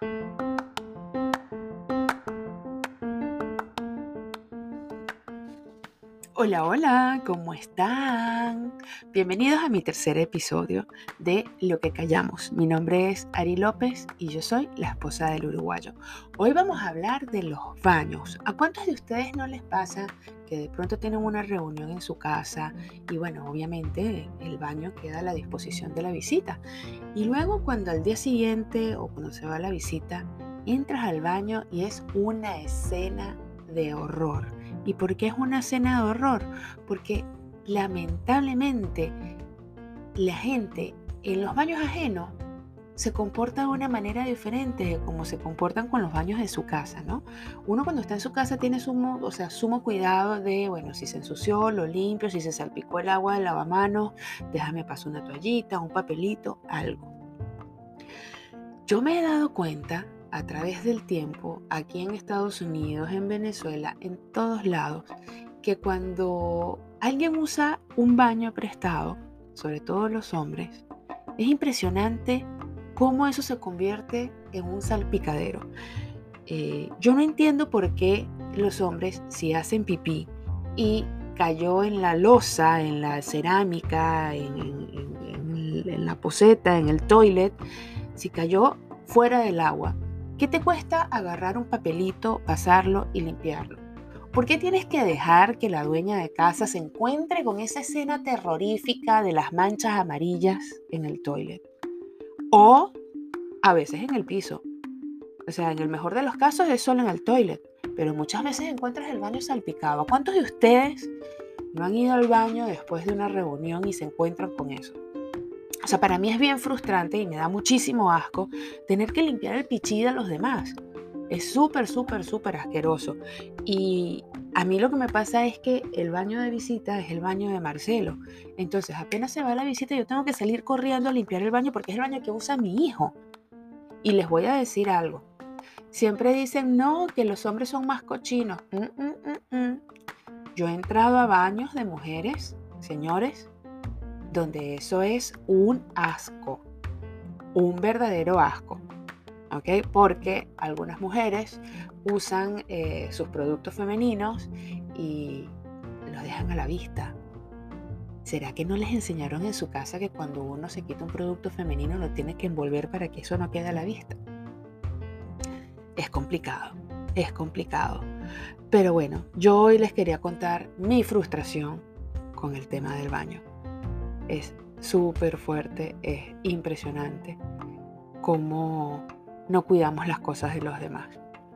Thank you. Hola, hola, ¿cómo están? Bienvenidos a mi tercer episodio de Lo que callamos. Mi nombre es Ari López y yo soy la esposa del uruguayo. Hoy vamos a hablar de los baños. ¿A cuántos de ustedes no les pasa que de pronto tienen una reunión en su casa y bueno, obviamente el baño queda a la disposición de la visita? Y luego cuando al día siguiente o cuando se va la visita, entras al baño y es una escena de horror ¿Y por qué es una escena de horror? Porque lamentablemente la gente en los baños ajenos se comporta de una manera diferente de cómo se comportan con los baños de su casa, ¿no? Uno cuando está en su casa tiene sumo, o sea, sumo cuidado de, bueno, si se ensució, lo limpio, si se salpicó el agua del lavamanos, déjame pasar una toallita, un papelito, algo. Yo me he dado cuenta a través del tiempo, aquí en Estados Unidos, en Venezuela, en todos lados, que cuando alguien usa un baño prestado, sobre todo los hombres, es impresionante cómo eso se convierte en un salpicadero. Eh, yo no entiendo por qué los hombres, si hacen pipí y cayó en la losa, en la cerámica, en, en la poseta, en el toilet, si cayó fuera del agua, ¿Qué te cuesta agarrar un papelito, pasarlo y limpiarlo? ¿Por qué tienes que dejar que la dueña de casa se encuentre con esa escena terrorífica de las manchas amarillas en el toilet? O a veces en el piso. O sea, en el mejor de los casos es solo en el toilet, pero muchas veces encuentras el baño salpicado. ¿Cuántos de ustedes no han ido al baño después de una reunión y se encuentran con eso? O sea, para mí es bien frustrante y me da muchísimo asco tener que limpiar el pichí de los demás. Es súper, súper, súper asqueroso. Y a mí lo que me pasa es que el baño de visita es el baño de Marcelo. Entonces, apenas se va la visita, yo tengo que salir corriendo a limpiar el baño porque es el baño que usa mi hijo. Y les voy a decir algo. Siempre dicen, no, que los hombres son más cochinos. Mm, mm, mm, yo he entrado a baños de mujeres, señores, donde eso es un asco, un verdadero asco. ¿ok? Porque algunas mujeres usan eh, sus productos femeninos y los dejan a la vista. ¿Será que no les enseñaron en su casa que cuando uno se quita un producto femenino lo tiene que envolver para que eso no quede a la vista? Es complicado, es complicado. Pero bueno, yo hoy les quería contar mi frustración con el tema del baño es súper fuerte, es impresionante cómo no cuidamos las cosas de los demás.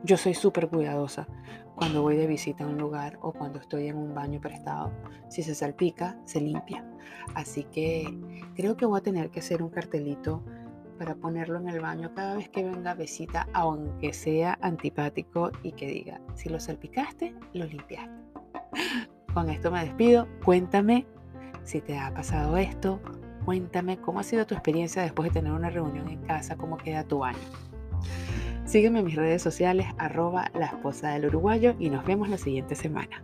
Yo soy súper cuidadosa cuando voy de visita a un lugar o cuando estoy en un baño prestado. Si se salpica, se limpia. Así que creo que voy a tener que hacer un cartelito para ponerlo en el baño cada vez que venga visita, aunque sea antipático y que diga, si lo salpicaste, lo limpiaste. Con esto me despido. Cuéntame si te ha pasado esto, cuéntame cómo ha sido tu experiencia después de tener una reunión en casa, cómo queda tu año. Sígueme en mis redes sociales, arroba la esposa del uruguayo y nos vemos la siguiente semana.